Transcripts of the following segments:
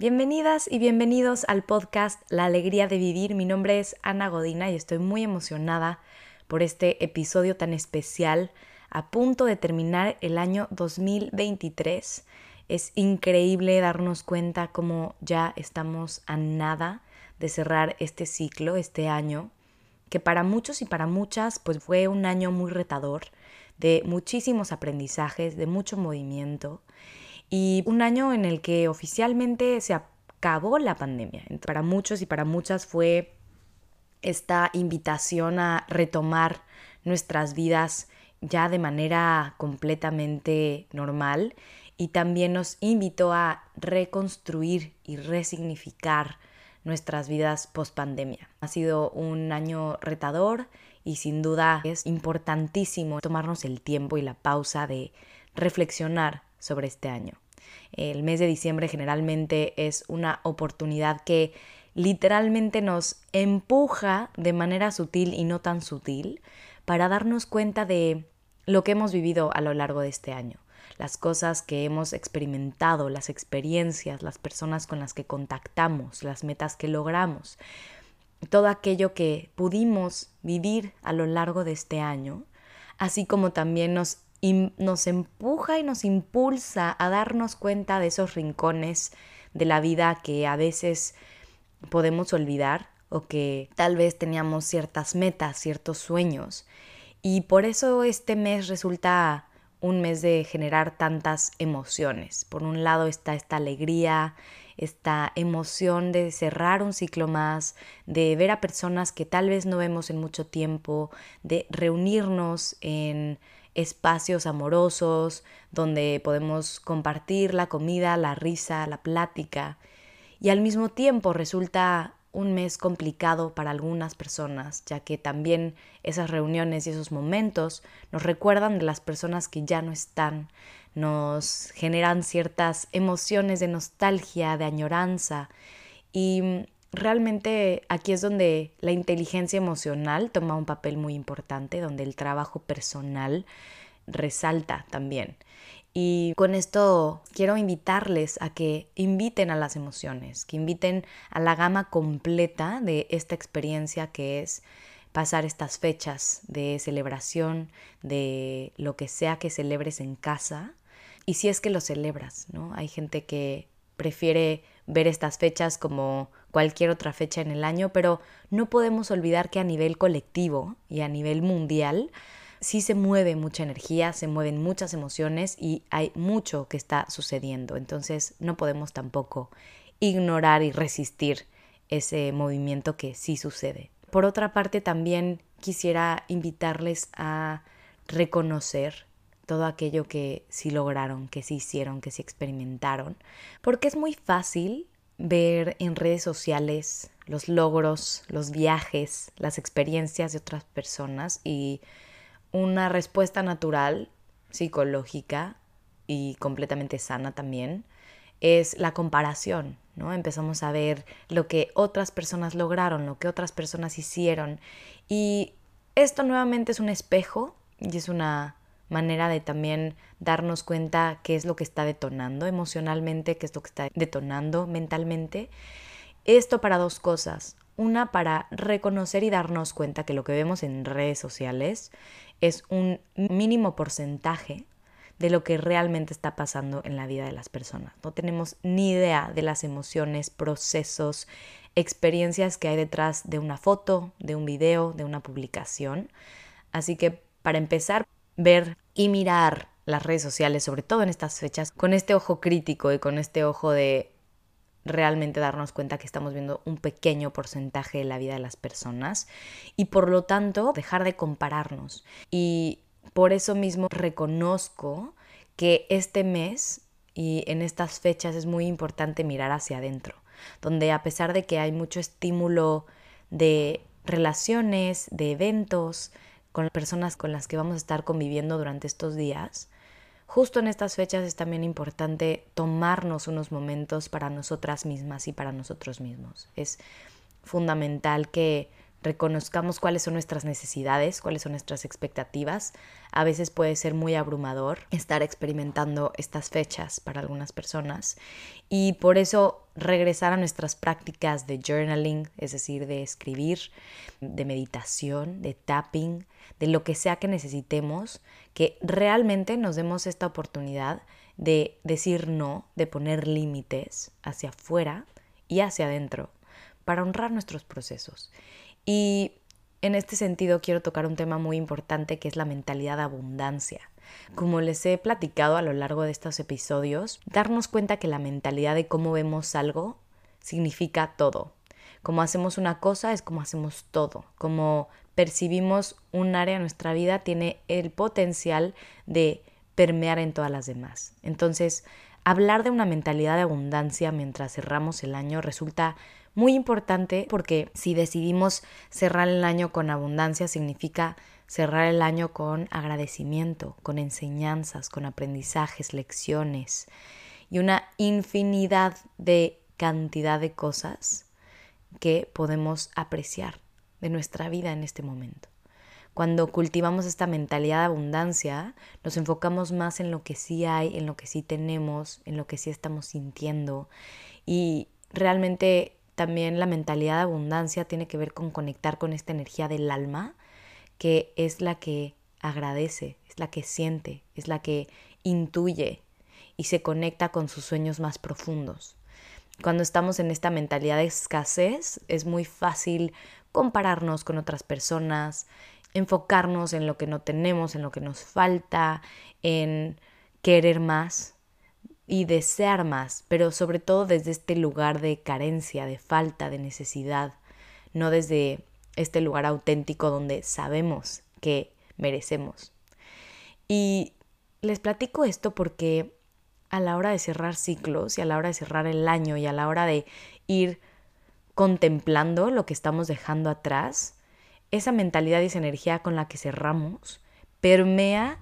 Bienvenidas y bienvenidos al podcast La Alegría de Vivir. Mi nombre es Ana Godina y estoy muy emocionada por este episodio tan especial a punto de terminar el año 2023. Es increíble darnos cuenta cómo ya estamos a nada de cerrar este ciclo, este año, que para muchos y para muchas pues fue un año muy retador, de muchísimos aprendizajes, de mucho movimiento y un año en el que oficialmente se acabó la pandemia. Para muchos y para muchas fue esta invitación a retomar nuestras vidas ya de manera completamente normal y también nos invitó a reconstruir y resignificar nuestras vidas post pandemia. Ha sido un año retador y sin duda es importantísimo tomarnos el tiempo y la pausa de reflexionar sobre este año. El mes de diciembre generalmente es una oportunidad que literalmente nos empuja de manera sutil y no tan sutil para darnos cuenta de lo que hemos vivido a lo largo de este año, las cosas que hemos experimentado, las experiencias, las personas con las que contactamos, las metas que logramos, todo aquello que pudimos vivir a lo largo de este año, así como también nos y nos empuja y nos impulsa a darnos cuenta de esos rincones de la vida que a veces podemos olvidar o que tal vez teníamos ciertas metas, ciertos sueños. Y por eso este mes resulta un mes de generar tantas emociones. Por un lado está esta alegría, esta emoción de cerrar un ciclo más, de ver a personas que tal vez no vemos en mucho tiempo, de reunirnos en espacios amorosos donde podemos compartir la comida, la risa, la plática. Y al mismo tiempo resulta un mes complicado para algunas personas, ya que también esas reuniones y esos momentos nos recuerdan de las personas que ya no están, nos generan ciertas emociones de nostalgia, de añoranza y realmente aquí es donde la inteligencia emocional toma un papel muy importante, donde el trabajo personal resalta también. Y con esto quiero invitarles a que inviten a las emociones, que inviten a la gama completa de esta experiencia que es pasar estas fechas de celebración, de lo que sea que celebres en casa. Y si es que lo celebras, ¿no? Hay gente que prefiere ver estas fechas como cualquier otra fecha en el año, pero no podemos olvidar que a nivel colectivo y a nivel mundial sí se mueve mucha energía, se mueven muchas emociones y hay mucho que está sucediendo. Entonces no podemos tampoco ignorar y resistir ese movimiento que sí sucede. Por otra parte, también quisiera invitarles a reconocer todo aquello que sí lograron, que sí hicieron, que sí experimentaron, porque es muy fácil ver en redes sociales los logros, los viajes, las experiencias de otras personas y una respuesta natural, psicológica y completamente sana también es la comparación, ¿no? Empezamos a ver lo que otras personas lograron, lo que otras personas hicieron y esto nuevamente es un espejo y es una manera de también darnos cuenta qué es lo que está detonando emocionalmente, qué es lo que está detonando mentalmente. Esto para dos cosas. Una, para reconocer y darnos cuenta que lo que vemos en redes sociales es un mínimo porcentaje de lo que realmente está pasando en la vida de las personas. No tenemos ni idea de las emociones, procesos, experiencias que hay detrás de una foto, de un video, de una publicación. Así que para empezar, ver y mirar las redes sociales, sobre todo en estas fechas, con este ojo crítico y con este ojo de realmente darnos cuenta que estamos viendo un pequeño porcentaje de la vida de las personas y por lo tanto dejar de compararnos. Y por eso mismo reconozco que este mes y en estas fechas es muy importante mirar hacia adentro, donde a pesar de que hay mucho estímulo de relaciones, de eventos, con las personas con las que vamos a estar conviviendo durante estos días, justo en estas fechas es también importante tomarnos unos momentos para nosotras mismas y para nosotros mismos. Es fundamental que reconozcamos cuáles son nuestras necesidades, cuáles son nuestras expectativas. A veces puede ser muy abrumador estar experimentando estas fechas para algunas personas y por eso regresar a nuestras prácticas de journaling, es decir, de escribir, de meditación, de tapping, de lo que sea que necesitemos, que realmente nos demos esta oportunidad de decir no, de poner límites hacia afuera y hacia adentro para honrar nuestros procesos. Y en este sentido quiero tocar un tema muy importante que es la mentalidad de abundancia. Como les he platicado a lo largo de estos episodios, darnos cuenta que la mentalidad de cómo vemos algo significa todo. Como hacemos una cosa es como hacemos todo. Como percibimos un área de nuestra vida tiene el potencial de permear en todas las demás. Entonces, hablar de una mentalidad de abundancia mientras cerramos el año resulta muy importante porque si decidimos cerrar el año con abundancia significa cerrar el año con agradecimiento, con enseñanzas, con aprendizajes, lecciones y una infinidad de cantidad de cosas que podemos apreciar de nuestra vida en este momento. Cuando cultivamos esta mentalidad de abundancia, nos enfocamos más en lo que sí hay, en lo que sí tenemos, en lo que sí estamos sintiendo y realmente también la mentalidad de abundancia tiene que ver con conectar con esta energía del alma, que es la que agradece, es la que siente, es la que intuye y se conecta con sus sueños más profundos. Cuando estamos en esta mentalidad de escasez, es muy fácil compararnos con otras personas, enfocarnos en lo que no tenemos, en lo que nos falta, en querer más, y desear más, pero sobre todo desde este lugar de carencia, de falta, de necesidad, no desde este lugar auténtico donde sabemos que merecemos. Y les platico esto porque a la hora de cerrar ciclos y a la hora de cerrar el año y a la hora de ir contemplando lo que estamos dejando atrás, esa mentalidad y esa energía con la que cerramos permea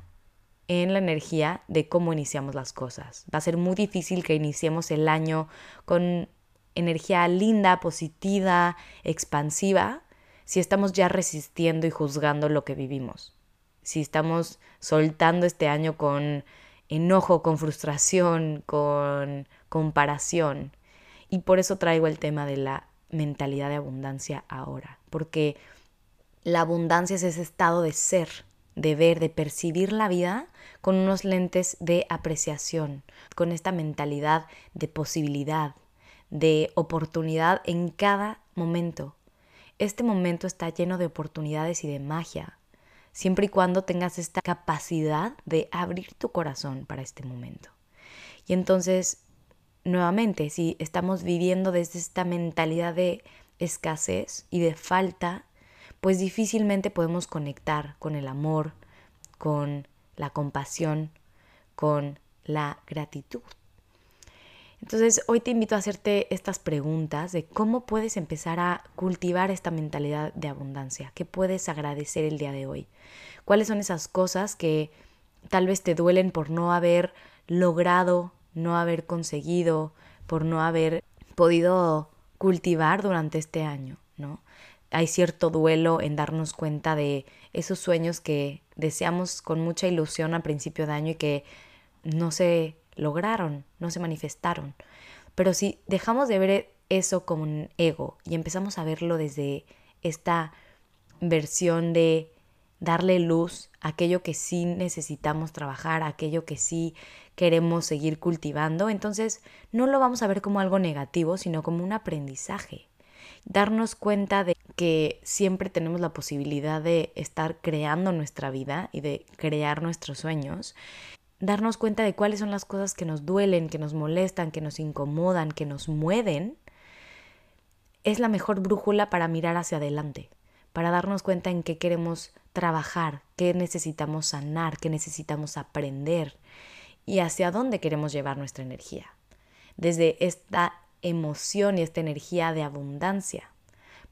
en la energía de cómo iniciamos las cosas. Va a ser muy difícil que iniciemos el año con energía linda, positiva, expansiva, si estamos ya resistiendo y juzgando lo que vivimos. Si estamos soltando este año con enojo, con frustración, con comparación. Y por eso traigo el tema de la mentalidad de abundancia ahora, porque la abundancia es ese estado de ser, de ver, de percibir la vida con unos lentes de apreciación, con esta mentalidad de posibilidad, de oportunidad en cada momento. Este momento está lleno de oportunidades y de magia, siempre y cuando tengas esta capacidad de abrir tu corazón para este momento. Y entonces, nuevamente, si estamos viviendo desde esta mentalidad de escasez y de falta, pues difícilmente podemos conectar con el amor, con la compasión, con la gratitud. Entonces, hoy te invito a hacerte estas preguntas de cómo puedes empezar a cultivar esta mentalidad de abundancia, qué puedes agradecer el día de hoy, cuáles son esas cosas que tal vez te duelen por no haber logrado, no haber conseguido, por no haber podido cultivar durante este año. Hay cierto duelo en darnos cuenta de esos sueños que deseamos con mucha ilusión al principio de año y que no se lograron, no se manifestaron. Pero si dejamos de ver eso como un ego y empezamos a verlo desde esta versión de darle luz a aquello que sí necesitamos trabajar, a aquello que sí queremos seguir cultivando, entonces no lo vamos a ver como algo negativo, sino como un aprendizaje darnos cuenta de que siempre tenemos la posibilidad de estar creando nuestra vida y de crear nuestros sueños, darnos cuenta de cuáles son las cosas que nos duelen, que nos molestan, que nos incomodan, que nos mueven, es la mejor brújula para mirar hacia adelante, para darnos cuenta en qué queremos trabajar, qué necesitamos sanar, qué necesitamos aprender y hacia dónde queremos llevar nuestra energía. Desde esta emoción y esta energía de abundancia,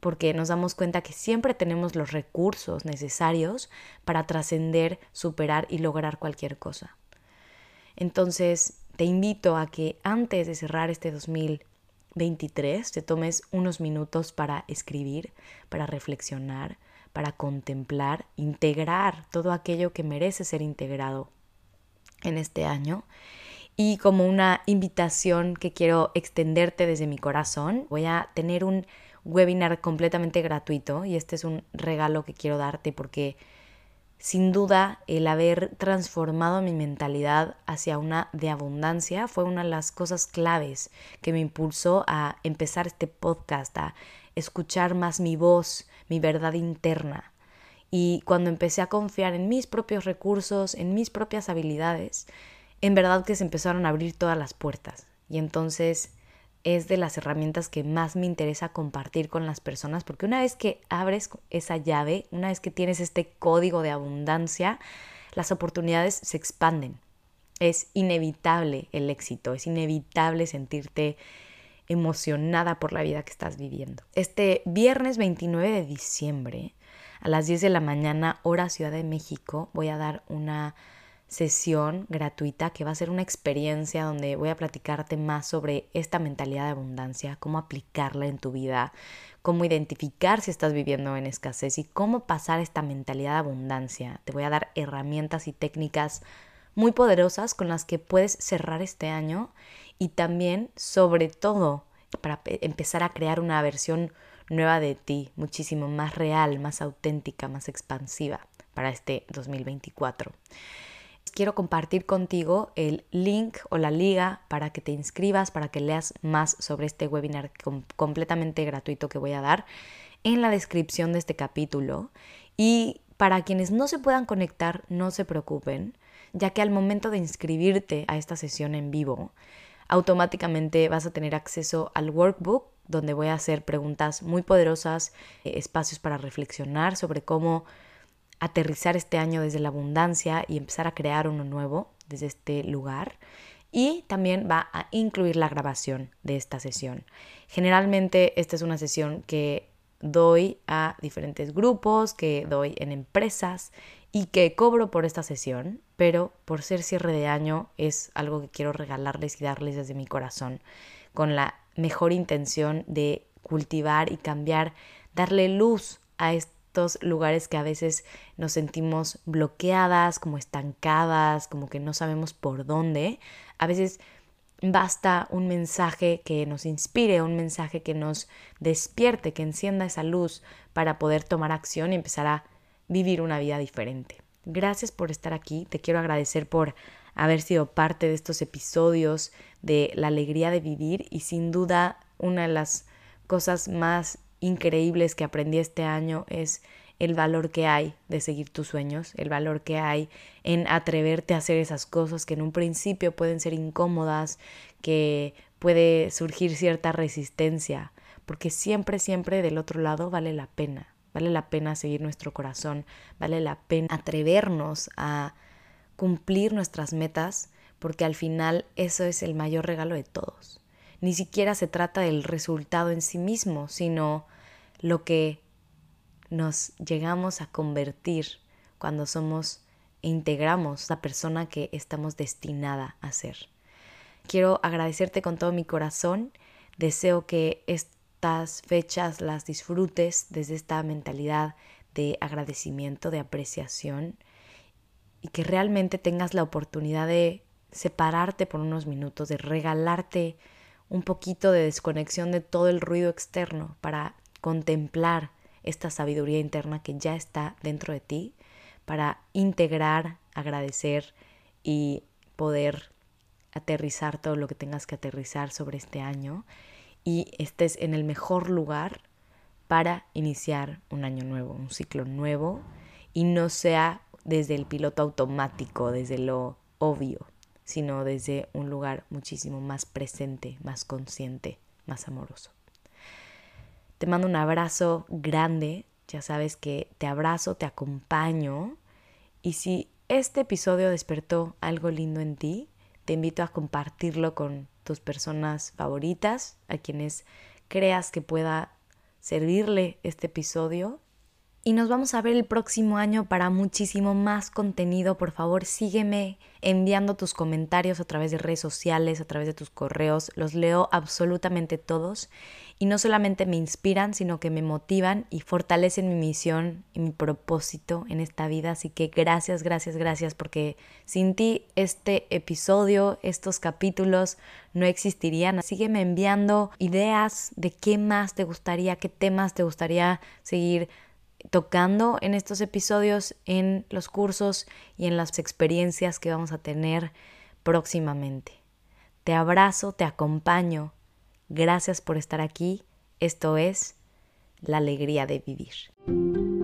porque nos damos cuenta que siempre tenemos los recursos necesarios para trascender, superar y lograr cualquier cosa. Entonces, te invito a que antes de cerrar este 2000 2023 te tomes unos minutos para escribir, para reflexionar, para contemplar, integrar todo aquello que merece ser integrado en este año. Y como una invitación que quiero extenderte desde mi corazón, voy a tener un webinar completamente gratuito y este es un regalo que quiero darte porque sin duda el haber transformado mi mentalidad hacia una de abundancia fue una de las cosas claves que me impulsó a empezar este podcast, a escuchar más mi voz, mi verdad interna. Y cuando empecé a confiar en mis propios recursos, en mis propias habilidades, en verdad que se empezaron a abrir todas las puertas. Y entonces es de las herramientas que más me interesa compartir con las personas, porque una vez que abres esa llave, una vez que tienes este código de abundancia, las oportunidades se expanden. Es inevitable el éxito, es inevitable sentirte emocionada por la vida que estás viviendo. Este viernes 29 de diciembre, a las 10 de la mañana, hora Ciudad de México, voy a dar una sesión gratuita que va a ser una experiencia donde voy a platicarte más sobre esta mentalidad de abundancia, cómo aplicarla en tu vida, cómo identificar si estás viviendo en escasez y cómo pasar esta mentalidad de abundancia. Te voy a dar herramientas y técnicas muy poderosas con las que puedes cerrar este año y también, sobre todo, para empezar a crear una versión nueva de ti, muchísimo más real, más auténtica, más expansiva para este 2024 quiero compartir contigo el link o la liga para que te inscribas, para que leas más sobre este webinar completamente gratuito que voy a dar en la descripción de este capítulo. Y para quienes no se puedan conectar, no se preocupen, ya que al momento de inscribirte a esta sesión en vivo, automáticamente vas a tener acceso al workbook donde voy a hacer preguntas muy poderosas, eh, espacios para reflexionar sobre cómo aterrizar este año desde la abundancia y empezar a crear uno nuevo desde este lugar. Y también va a incluir la grabación de esta sesión. Generalmente esta es una sesión que doy a diferentes grupos, que doy en empresas y que cobro por esta sesión, pero por ser cierre de año es algo que quiero regalarles y darles desde mi corazón, con la mejor intención de cultivar y cambiar, darle luz a este lugares que a veces nos sentimos bloqueadas, como estancadas, como que no sabemos por dónde. A veces basta un mensaje que nos inspire, un mensaje que nos despierte, que encienda esa luz para poder tomar acción y empezar a vivir una vida diferente. Gracias por estar aquí, te quiero agradecer por haber sido parte de estos episodios de la alegría de vivir y sin duda una de las cosas más increíbles que aprendí este año es el valor que hay de seguir tus sueños, el valor que hay en atreverte a hacer esas cosas que en un principio pueden ser incómodas, que puede surgir cierta resistencia, porque siempre, siempre del otro lado vale la pena, vale la pena seguir nuestro corazón, vale la pena atrevernos a cumplir nuestras metas, porque al final eso es el mayor regalo de todos. Ni siquiera se trata del resultado en sí mismo, sino lo que nos llegamos a convertir cuando somos e integramos la persona que estamos destinada a ser. Quiero agradecerte con todo mi corazón. Deseo que estas fechas las disfrutes desde esta mentalidad de agradecimiento, de apreciación y que realmente tengas la oportunidad de separarte por unos minutos, de regalarte un poquito de desconexión de todo el ruido externo para contemplar esta sabiduría interna que ya está dentro de ti para integrar, agradecer y poder aterrizar todo lo que tengas que aterrizar sobre este año y estés en el mejor lugar para iniciar un año nuevo, un ciclo nuevo y no sea desde el piloto automático, desde lo obvio, sino desde un lugar muchísimo más presente, más consciente, más amoroso. Te mando un abrazo grande, ya sabes que te abrazo, te acompaño y si este episodio despertó algo lindo en ti, te invito a compartirlo con tus personas favoritas, a quienes creas que pueda servirle este episodio y nos vamos a ver el próximo año para muchísimo más contenido. Por favor, sígueme enviando tus comentarios a través de redes sociales, a través de tus correos. Los leo absolutamente todos y no solamente me inspiran, sino que me motivan y fortalecen mi misión y mi propósito en esta vida. Así que gracias, gracias, gracias, porque sin ti este episodio, estos capítulos no existirían. Sígueme enviando ideas de qué más te gustaría, qué temas te gustaría seguir tocando en estos episodios, en los cursos y en las experiencias que vamos a tener próximamente. Te abrazo, te acompaño. Gracias por estar aquí. Esto es la alegría de vivir.